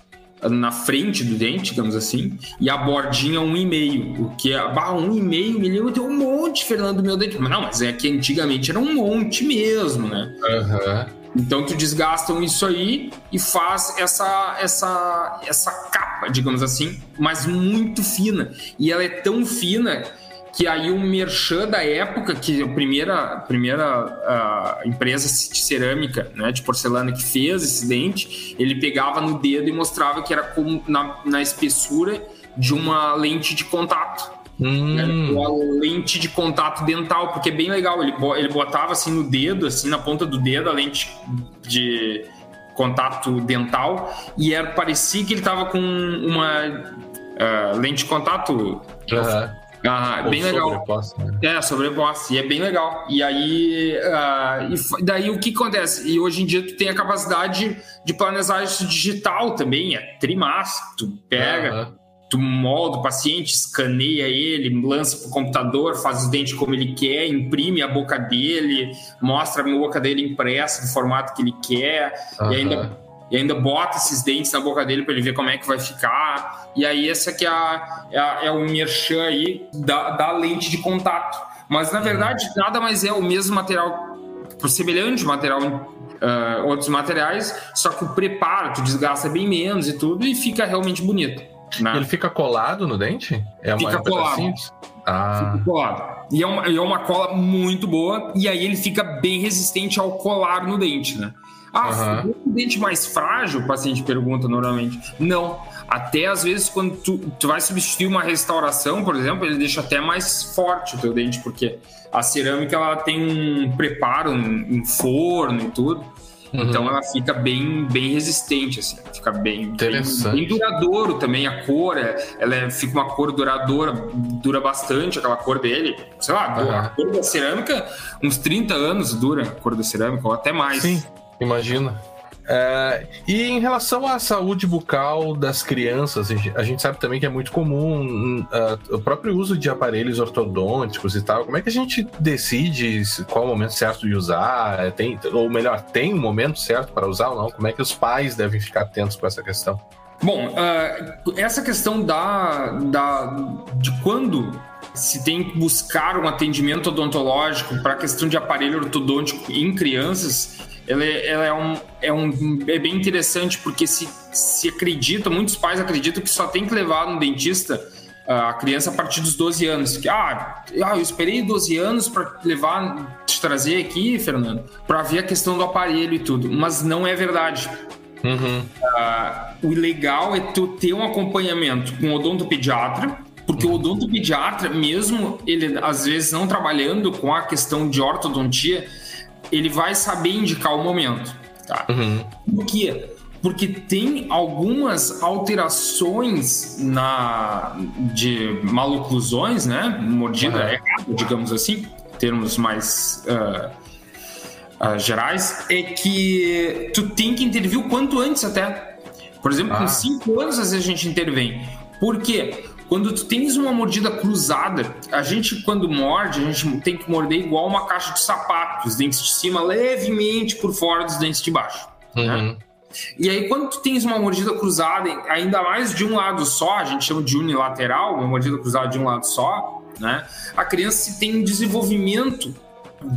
na frente do dente, digamos assim, e a bordinha 1,5, o que é bah, 1,5 milímetro, um monte, Fernando, meu dente. Mas não, mas é que antigamente era um monte mesmo, né? Uhum. Então tu desgastam isso aí e faz essa, essa, essa capa, digamos assim, mas muito fina. E ela é tão fina que aí um merchan da época, que a primeira, a primeira uh, empresa de cerâmica, né, de porcelana que fez esse dente, ele pegava no dedo e mostrava que era como na, na espessura de uma lente de contato. Hum. Né, uma lente de contato dental, porque é bem legal. Ele, ele botava assim no dedo, assim na ponta do dedo, a lente de contato dental, e era, parecia que ele tava com uma uh, lente de contato. Uhum ah, bem legal. Né? É, sobreposse. E é bem legal. E aí, uh, e daí o que acontece? E hoje em dia tu tem a capacidade de planejar isso digital também, é trimassa. Tu pega, uhum. tu molda o paciente, escaneia ele, lança pro computador, faz os dentes como ele quer, imprime a boca dele, mostra a boca dele impressa do formato que ele quer, uhum. e ainda e ainda bota esses dentes na boca dele para ele ver como é que vai ficar. E aí, essa que é, a, é, a, é o merchan aí da, da lente de contato. Mas, na verdade, nada mais é o mesmo material, semelhante material uh, outros materiais, só que o preparo, tu desgasta bem menos e tudo, e fica realmente bonito. Né? Ele fica colado no dente? É uma fica colado. Ah. Fica colado. E é uma, é uma cola muito boa, e aí ele fica bem resistente ao colar no dente, né? Ah, uhum. um dente mais frágil, o paciente pergunta normalmente. Não. Até às vezes, quando tu, tu vai substituir uma restauração, por exemplo, ele deixa até mais forte o teu dente, porque a cerâmica ela tem um preparo em forno e tudo. Uhum. Então ela fica bem, bem resistente, assim, fica bem, bem, bem, duradouro também. A cor, é, ela é, fica uma cor duradoura, dura bastante aquela cor dele. Sei lá, uhum. a cor da cerâmica, uns 30 anos dura a cor da cerâmica, ou até mais. Sim, imagina. É, e em relação à saúde bucal das crianças, a gente sabe também que é muito comum uh, o próprio uso de aparelhos ortodônticos e tal. Como é que a gente decide qual o momento certo de usar? É, tem, ou melhor, tem um momento certo para usar ou não? Como é que os pais devem ficar atentos com essa questão? Bom, uh, essa questão da, da, de quando se tem que buscar um atendimento odontológico para a questão de aparelho ortodôntico em crianças ela, é, ela é, um, é, um, é bem interessante porque se, se acredita, muitos pais acreditam que só tem que levar no dentista ah, a criança a partir dos 12 anos. Que, ah, ah eu esperei 12 anos para levar, te trazer aqui, Fernando, para ver a questão do aparelho e tudo. Mas não é verdade. Uhum. Uh, o legal é tu ter um acompanhamento com o odontopediatra, porque o odontopediatra, mesmo ele às vezes não trabalhando com a questão de ortodontia, ele vai saber indicar o momento. Tá? Uhum. Por quê? Porque tem algumas alterações na de maloclusões, né? Mordida uhum. errada, digamos assim, termos mais uh, uh, gerais, é que tu tem que intervir o quanto antes até. Por exemplo, ah. com 5 anos às vezes a gente intervém. Por quê? Quando tu tens uma mordida cruzada, a gente quando morde, a gente tem que morder igual uma caixa de sapato, os dentes de cima levemente por fora dos dentes de baixo. Né? Uhum. Né? E aí, quando tu tens uma mordida cruzada, ainda mais de um lado só, a gente chama de unilateral, uma mordida cruzada de um lado só, né? A criança tem um desenvolvimento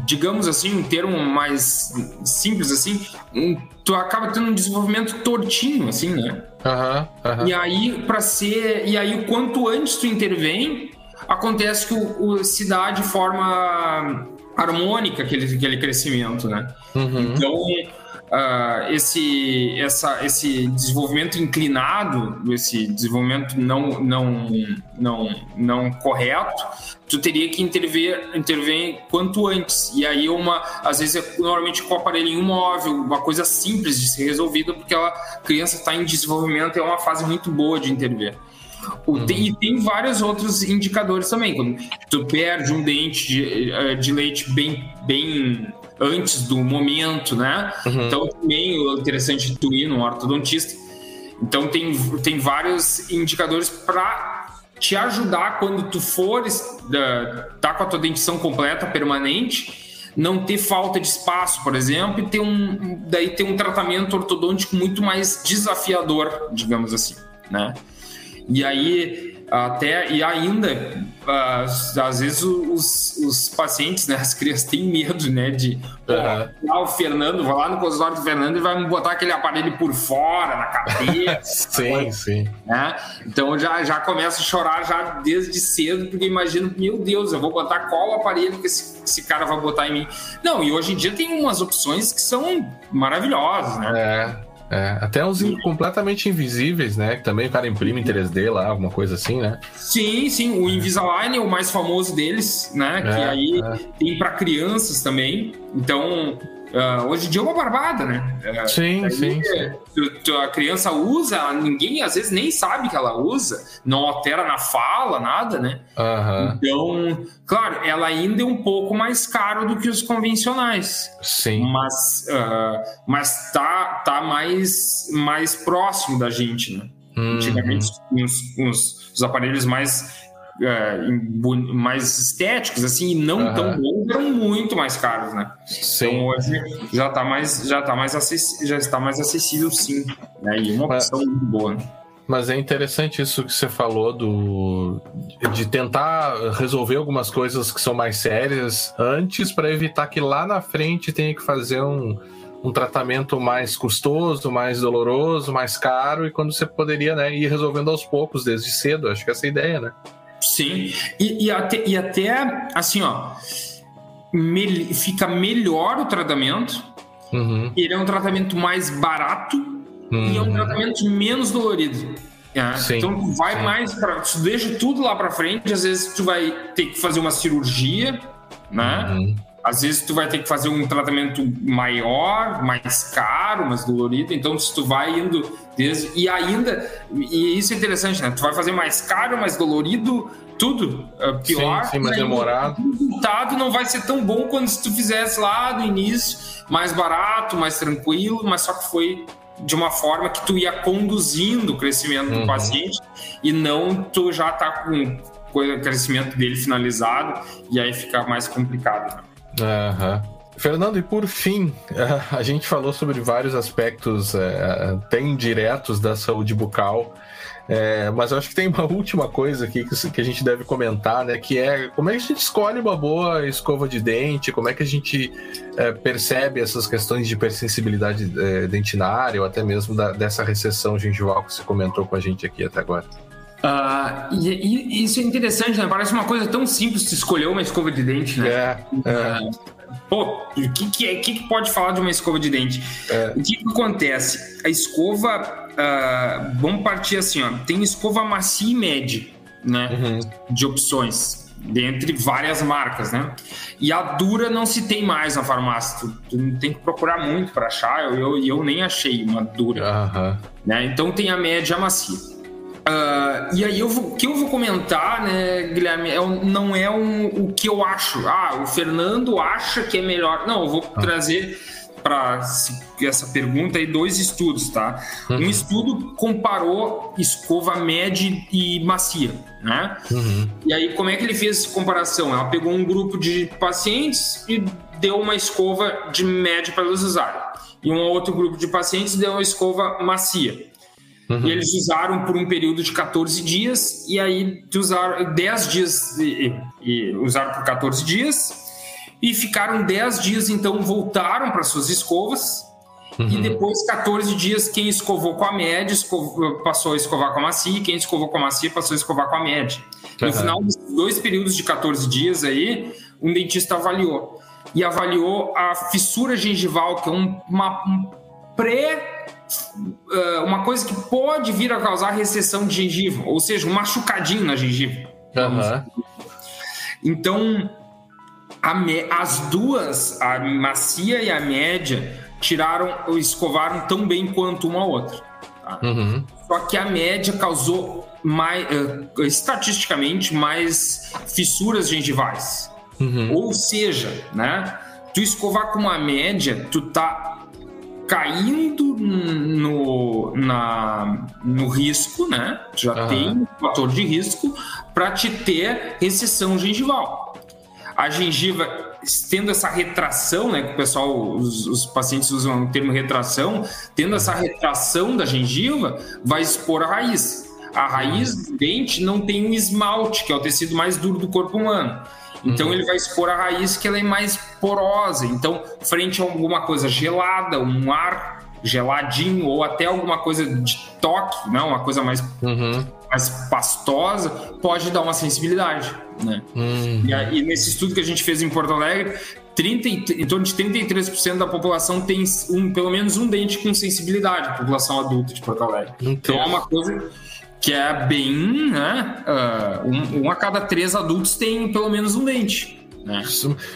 digamos assim, um termo mais simples assim, um, tu acaba tendo um desenvolvimento tortinho, assim, né? Uhum, uhum. E aí, para ser. E aí, quanto antes tu intervém, acontece que o, o se dá de forma harmônica aquele, aquele crescimento, né? Uhum. Então uh, esse, essa, esse desenvolvimento inclinado, esse desenvolvimento não, não, não, não correto, tu teria que intervir, intervir quanto antes. E aí, uma, às vezes, é normalmente com o aparelho móvel, uma coisa simples de ser resolvida, porque a criança está em desenvolvimento, é uma fase muito boa de intervir. Uhum. Tem, e tem vários outros indicadores também. Quando tu perde um dente de, eh, de leite bem, bem antes do momento, né? Uhum. Então, também é interessante tu ir no ortodontista. Então, tem, tem vários indicadores para te ajudar quando tu fores uh, tá com a tua dentição completa, permanente, não ter falta de espaço, por exemplo, e ter um, daí ter um tratamento ortodôntico muito mais desafiador, digamos assim, né? E aí até e ainda às vezes os, os pacientes, né, as crianças têm medo, né, de uhum. o Fernando, vai lá no consultório do Fernando e vai me botar aquele aparelho por fora na cabeça. sim, sim. Né? Então já já começa a chorar já desde cedo porque imagino, meu Deus, eu vou botar qual aparelho que esse, esse cara vai botar em mim? Não, e hoje em dia tem umas opções que são maravilhosas, né? É. É, até uns completamente invisíveis, né? Que também o cara imprime em 3D lá, alguma coisa assim, né? Sim, sim. O Invisalign é o mais famoso deles, né? Que é, aí é. tem para crianças também. Então, Uh, hoje em dia é uma barbada, né? Uh, sim, sim, sim. A criança usa, ninguém às vezes nem sabe que ela usa, não altera na fala, nada, né? Uhum. Então, claro, ela ainda é um pouco mais caro do que os convencionais. Sim. Mas, uh, mas tá, tá mais, mais próximo da gente, né? Uhum. Antigamente, os, os, os aparelhos mais é, mais estéticos, assim, e não uhum. tão bons, eram muito mais caros, né? Sim. Então hoje já está mais, já tá mais, já está mais acessível, sim. Né? E uma opção Mas... muito boa. Né? Mas é interessante isso que você falou do de tentar resolver algumas coisas que são mais sérias antes para evitar que lá na frente tenha que fazer um, um tratamento mais custoso, mais doloroso, mais caro e quando você poderia né, ir resolvendo aos poucos desde cedo. Acho que essa é a ideia, né? Sim, e, e, até, e até assim, ó, me, fica melhor o tratamento, uhum. ele é um tratamento mais barato uhum. e é um uhum. tratamento menos dolorido. É, então tu vai sim. mais para, tu deixa tudo lá para frente, às vezes tu vai ter que fazer uma cirurgia, né? Uhum. Às vezes tu vai ter que fazer um tratamento maior, mais caro, mais dolorido. Então, se tu vai indo desde. E ainda. E isso é interessante, né? Tu vai fazer mais caro, mais dolorido, tudo uh, pior. Sim, sim mais demorado. O resultado não vai ser tão bom quando se tu fizesse lá no início, mais barato, mais tranquilo, mas só que foi de uma forma que tu ia conduzindo o crescimento uhum. do paciente e não tu já tá com o crescimento dele finalizado e aí fica mais complicado. Né? Fernando, e por fim, a gente falou sobre vários aspectos até indiretos da saúde bucal, é, mas eu acho que tem uma última coisa aqui que, a gente deve comentar, né? Que é como é que a gente escolhe uma boa escova de dente, como é que a gente é, percebe essas questões de hipersensibilidade é, dentinária ou até mesmo da, dessa recessão gengival que você comentou com a gente aqui até agora. Uh, e, e, isso é interessante, né? Parece uma coisa tão simples de escolher uma escova de dente, né? É, é. Uh, pô, o que, que, é, que, que pode falar de uma escova de dente? É. O que, que acontece? A escova, uh, vamos partir assim, ó. Tem escova macia e média, né? Uhum. De opções, dentre várias marcas, né? E a dura não se tem mais na farmácia. Tu, tu tem que procurar muito para achar. Eu, eu, eu, nem achei uma dura. Uhum. Né? Então tem a média e a macia. Uh, e aí eu vou, o que eu vou comentar, né, Guilherme, é, não é um, o que eu acho. Ah, o Fernando acha que é melhor. Não, eu vou ah. trazer para essa pergunta aí dois estudos, tá? Uhum. Um estudo comparou escova média e macia, né? Uhum. E aí como é que ele fez essa comparação? Ela pegou um grupo de pacientes e deu uma escova de média para eles usarem. E um outro grupo de pacientes deu uma escova macia. Uhum. E eles usaram por um período de 14 dias, e aí usaram 10 dias, e, e usaram por 14 dias, e ficaram 10 dias, então voltaram para suas escovas, uhum. e depois 14 dias, quem escovou com a média escovou, passou a escovar com a macia, e quem escovou com a macia passou a escovar com a média. Uhum. No final dos dois períodos de 14 dias aí, um dentista avaliou. E avaliou a fissura gengival, que é um, uma, um pré uma coisa que pode vir a causar recessão de gengiva, ou seja, um machucadinho na gengiva. Uhum. Então, me, as duas, a macia e a média, tiraram ou escovaram tão bem quanto uma outra. Tá? Uhum. Só que a média causou mais, uh, estatisticamente mais fissuras gengivais. Uhum. Ou seja, né? Tu escovar com uma média, tu tá caindo no, na, no risco, né? Já uhum. tem um fator de risco para te ter recessão gengival. A gengiva tendo essa retração, né? Que o pessoal, os, os, pacientes usam o termo retração, tendo essa retração da gengiva, vai expor a raiz. A raiz do dente não tem um esmalte, que é o tecido mais duro do corpo humano. Então uhum. ele vai expor a raiz que ela é mais porosa. Então, frente a alguma coisa gelada, um ar geladinho ou até alguma coisa de toque, né? uma coisa mais, uhum. mais pastosa, pode dar uma sensibilidade. Né? Uhum. E, aí, nesse estudo que a gente fez em Porto Alegre, 30, em torno de 33% da população tem um, pelo menos um dente com sensibilidade, população adulta de Porto Alegre. Então é uma coisa que é bem, né? Uh, um, um, a cada três adultos tem pelo menos um dente. Né?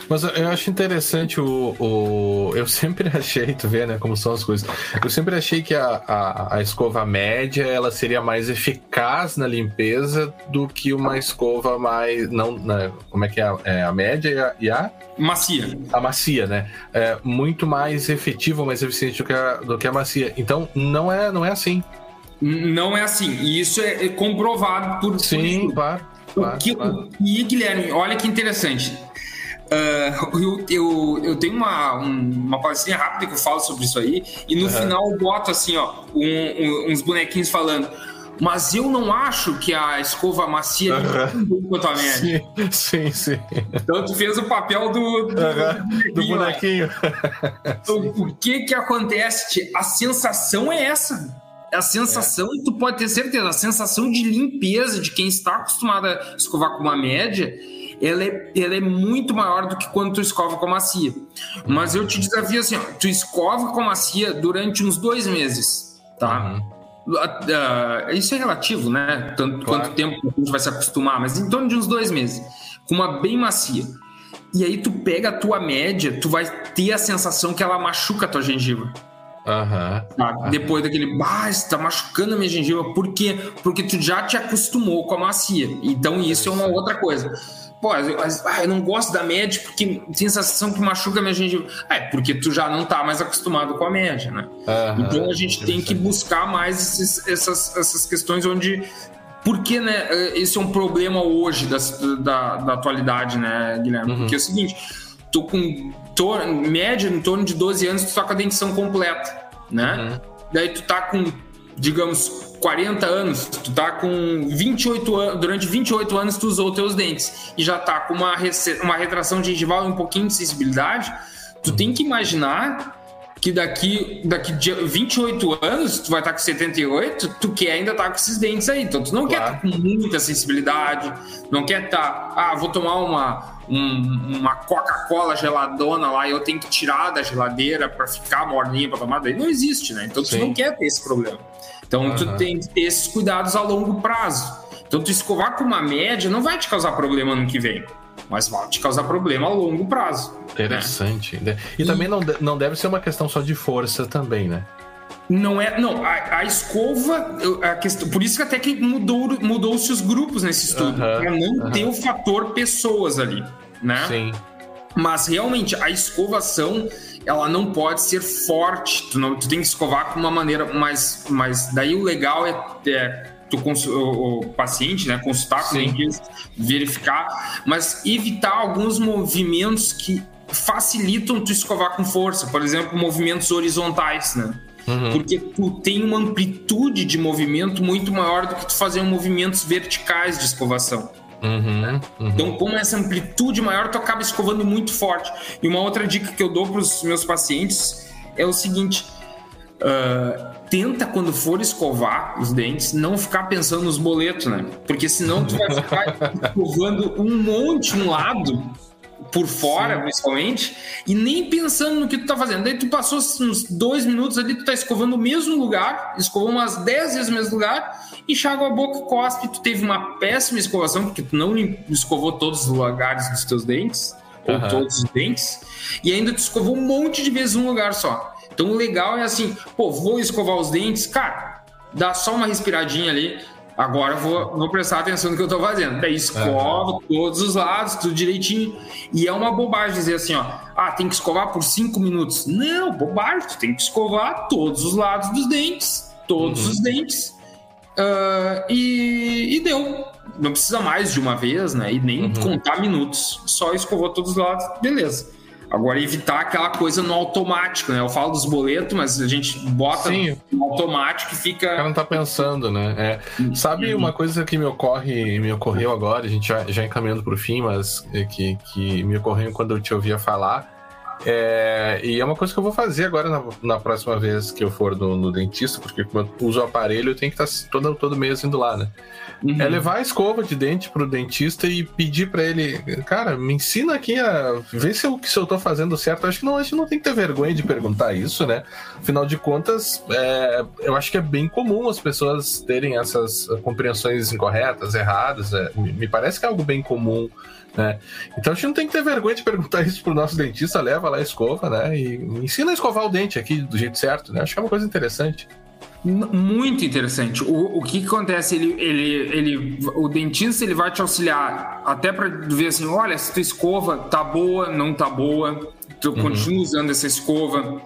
Mas eu acho interessante o, o, Eu sempre achei, tu vê, né, como são as coisas. Eu sempre achei que a, a, a escova média ela seria mais eficaz na limpeza do que uma escova mais. não né, Como é que é? é a média e a, e a, Macia. A macia, né? É muito mais efetiva, mais eficiente do que a, do que a macia. Então, não é, não é assim. Não é assim. E isso é comprovado por. Sim, claro. claro, que, claro. E, Guilherme, olha que interessante. Uh, eu, eu, eu, tenho uma, uma palestrinha rápida que eu falo sobre isso aí, e no uhum. final eu boto assim, ó, um, um, uns bonequinhos falando. Mas eu não acho que a escova macia uhum. é tão quanto a média. Sim, sim, sim. Então tu fez o papel do, do, uhum. do bonequinho. Do bonequinho. o, o que que acontece? A sensação é essa a sensação, é. tu pode ter certeza, a sensação de limpeza de quem está acostumado a escovar com uma média, ela é, ela é muito maior do que quando tu escova com a macia. Mas eu te desafio assim, ó, tu escova com a macia durante uns dois meses, tá? Uhum. Uh, isso é relativo, né? Tanto claro. quanto tempo a gente vai se acostumar, mas em torno de uns dois meses, com uma bem macia. E aí tu pega a tua média, tu vai ter a sensação que ela machuca a tua gengiva. Uhum. Depois daquele, ah, está machucando a minha gengiva. Por quê? Porque tu já te acostumou com a macia. Então isso é uma outra coisa. Pô, eu, ah, eu não gosto da média porque tem sensação que machuca a minha gengiva. Ah, é, porque tu já não tá mais acostumado com a média, né? Uhum. Então a gente tem que buscar mais esses, essas, essas questões onde porque né, esse é um problema hoje das, da, da atualidade, né, Guilherme? Uhum. Porque é o seguinte, tô com tor média em torno de 12 anos, tu tá com a dentição completa, né? Uhum. Daí tu tá com, digamos, 40 anos, tu tá com 28 anos, durante 28 anos tu usou teus dentes e já tá com uma, uma retração gengival e um pouquinho de sensibilidade, tu uhum. tem que imaginar que daqui, daqui 28 anos, tu vai estar com 78, tu quer ainda estar com esses dentes aí. Então, tu não claro. quer estar com muita sensibilidade, não quer estar, ah, vou tomar uma, um, uma Coca-Cola geladona lá e eu tenho que tirar da geladeira para ficar morninha para tomar. Daí não existe, né? Então, tu Sim. não quer ter esse problema. Então, uhum. tu tem que ter esses cuidados a longo prazo. Então, tu escovar com uma média não vai te causar problema no que vem mas vai te causar problema a longo prazo. Né? Interessante. Né? E, e, também não, não deve ser uma questão só de força também, né? Não é, não, a, a escova, a questão, por isso que até que mudou, mudou-se os grupos nesse estudo, uh -huh, para não uh -huh. ter o fator pessoas ali, né? Sim. Mas realmente a escovação, ela não pode ser forte, tu, não, tu tem que escovar com uma maneira mais, mais daí o legal é, é tu, o, o, paciente, né, consultar com o dentista, verificar, mas evitar alguns movimentos que facilitam tu escovar com força, por exemplo, movimentos horizontais, né? Uhum. Porque tu tem uma amplitude de movimento muito maior do que tu fazer movimentos verticais de escovação. Uhum, uhum. Então, com essa amplitude maior, tu acaba escovando muito forte. E uma outra dica que eu dou para os meus pacientes é o seguinte: uh, tenta quando for escovar os dentes não ficar pensando nos boletos, né? Porque senão tu vai ficar escovando um monte um lado por fora, Sim. principalmente, e nem pensando no que tu tá fazendo. Daí tu passou uns dois minutos ali, tu tá escovando o mesmo lugar, escovou umas dez vezes o mesmo lugar, enxágua a boca, cospe, tu teve uma péssima escovação, porque tu não escovou todos os lugares dos teus dentes, ou uhum. todos os dentes, e ainda tu escovou um monte de vezes um lugar só. Então o legal é assim, pô, vou escovar os dentes, cara, dá só uma respiradinha ali. Agora vou, vou prestar atenção no que eu tô fazendo. Daí escova uhum. todos os lados, tudo direitinho. E é uma bobagem dizer assim, ó, ah, tem que escovar por cinco minutos. Não, bobagem, tu tem que escovar todos os lados dos dentes, todos uhum. os dentes. Uh, e, e, deu. Não precisa mais de uma vez, né? E nem uhum. contar minutos. Só escovou todos os lados, beleza. Agora, evitar aquela coisa no automático, né? Eu falo dos boletos, mas a gente bota Sim. no automático e fica. O cara não tá pensando, né? É. Sabe uhum. uma coisa que me ocorre, me ocorreu agora, a gente já, já encaminhando pro fim, mas que, que me ocorreu quando eu te ouvia falar. É, e é uma coisa que eu vou fazer agora na, na próxima vez que eu for no, no, dentista, porque eu uso o aparelho, eu tenho que estar tá todo, todo mês indo lá, né? Uhum. É levar a escova de dente pro dentista e pedir para ele, cara, me ensina aqui a ver se eu, se eu tô fazendo certo. Eu acho que não, a gente não tem que ter vergonha de perguntar isso, né? Afinal de contas, é, eu acho que é bem comum as pessoas terem essas compreensões incorretas, erradas. É, me parece que é algo bem comum. Né? Então a gente não tem que ter vergonha de perguntar isso pro nosso dentista, leva lá a escova, né? E ensina a escovar o dente aqui do jeito certo, né? Acho que é uma coisa interessante. Muito interessante. O, o que, que, acontece? Ele, ele, ele, o dentista ele vai te auxiliar até para ver assim: olha, se tua escova tá boa, não tá boa, tu uhum. continua usando essa escova.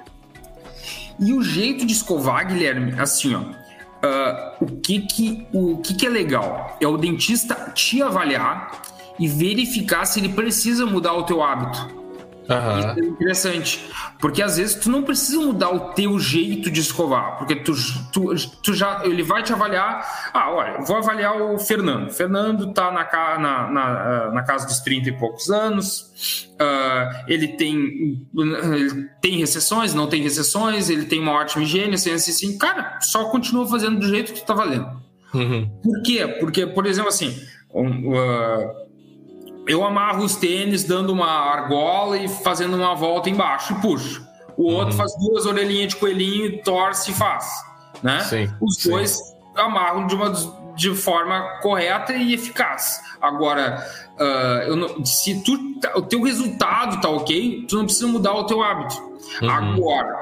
E o jeito de escovar, Guilherme, assim, ó. Uh, o que que, o que que é legal? É o dentista te avaliar e verificar se ele precisa mudar o teu hábito. Uhum. Isso é interessante. Porque às vezes tu não precisa mudar o teu jeito de escovar. Porque tu, tu, tu já. Ele vai te avaliar. Ah, olha, vou avaliar o Fernando. O Fernando tá na, na, na, na casa dos 30 e poucos anos. Uh, ele tem ele tem recessões, não tem recessões, ele tem uma ótima higiene, assim, assim, assim. Cara, só continua fazendo do jeito que tu tá valendo. Uhum. Por quê? Porque, por exemplo, assim. Um, uh, eu amarro os tênis dando uma argola e fazendo uma volta embaixo e puxo. O uhum. outro faz duas orelhinhas de coelhinho, torce e faz. Né? Sim, os sim. dois amarram de, uma, de forma correta e eficaz. Agora, uh, não, se tu, tá, o teu resultado tá ok, tu não precisa mudar o teu hábito. Uhum. Agora,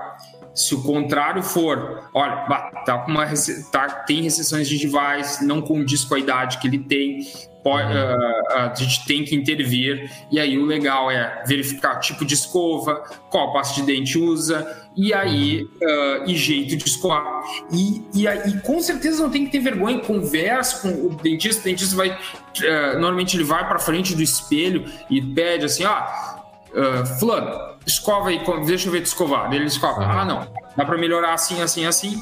se o contrário for, olha, tá com uma, tá, tem recessões gengivais, não condiz com a idade que ele tem, Pode, uh, a gente tem que intervir, e aí o legal é verificar tipo de escova, qual pasta de dente usa, e aí uh, e jeito de escovar. E, e, e com certeza não tem que ter vergonha, conversa com o dentista, o dentista vai. Uh, normalmente ele vai para frente do espelho e pede assim: ah, uh, Fulano, escova aí, deixa eu ver te escovar. Ele escova, uhum. ah, não, dá para melhorar assim, assim, assim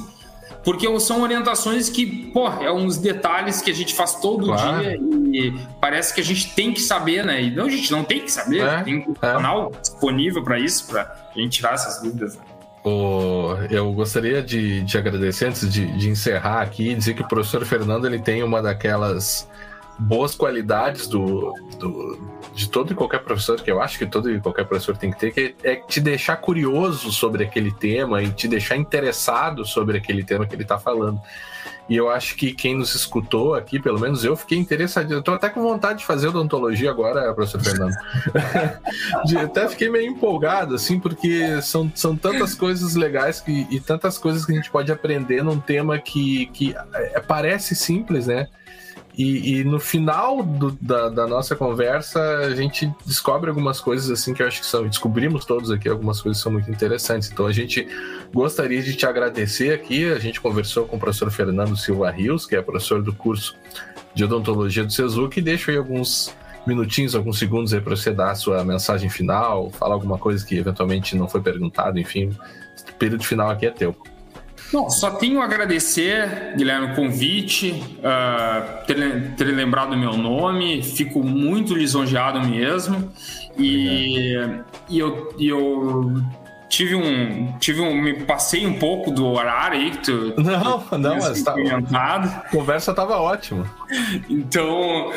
porque são orientações que, pô, é uns detalhes que a gente faz todo claro. dia e parece que a gente tem que saber, né? E não, a gente não tem que saber, é, tem um é. canal disponível para isso, para a gente tirar essas dúvidas. Né? eu gostaria de, de agradecer, antes de, de encerrar aqui, dizer que o professor Fernando ele tem uma daquelas boas qualidades do, do, de todo e qualquer professor, que eu acho que todo e qualquer professor tem que ter, que é te deixar curioso sobre aquele tema e te deixar interessado sobre aquele tema que ele está falando. E eu acho que quem nos escutou aqui, pelo menos eu, fiquei interessado. Eu tô até com vontade de fazer odontologia agora, professor Fernando. até fiquei meio empolgado, assim, porque são, são tantas coisas legais que, e tantas coisas que a gente pode aprender num tema que, que é, parece simples, né? E, e no final do, da, da, nossa conversa, a gente descobre algumas coisas assim que eu acho que são. Descobrimos todos aqui algumas coisas que são muito interessantes. Então a gente gostaria de te agradecer aqui. A gente conversou com o professor Fernando Silva Rios, que é professor do curso de odontologia do Sezuc, e deixo aí alguns minutinhos, alguns segundos aí para você dar a sua mensagem final, falar alguma coisa que eventualmente não foi perguntado, enfim. O período final aqui é teu. Não, só tenho a agradecer, Guilherme, o convite, uh, ter, ter lembrado o meu nome, fico muito lisonjeado mesmo. E, e eu, e eu tive um, tive um, me passei um pouco do horário aí que tu. Não, tu, não, mas tá, a conversa tava ótima. Então,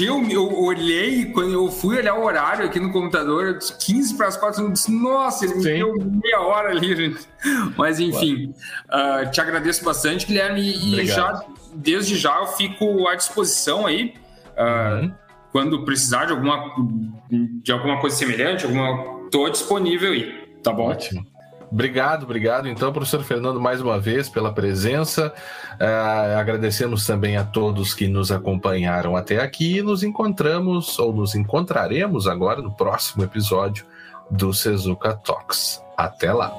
eu, eu olhei, quando eu fui olhar o horário aqui no computador, 15 para as 4, eu disse, nossa, ele me deu meia hora ali, gente. Mas enfim, uh, te agradeço bastante, Guilherme, e já, desde já eu fico à disposição aí. Uh, uhum. Quando precisar de alguma, de alguma coisa semelhante, alguma, tô disponível aí. Tá bom? Ótimo. Obrigado, obrigado. Então, professor Fernando, mais uma vez pela presença. Uh, agradecemos também a todos que nos acompanharam até aqui. Nos encontramos ou nos encontraremos agora no próximo episódio do Sezuka Talks. Até lá.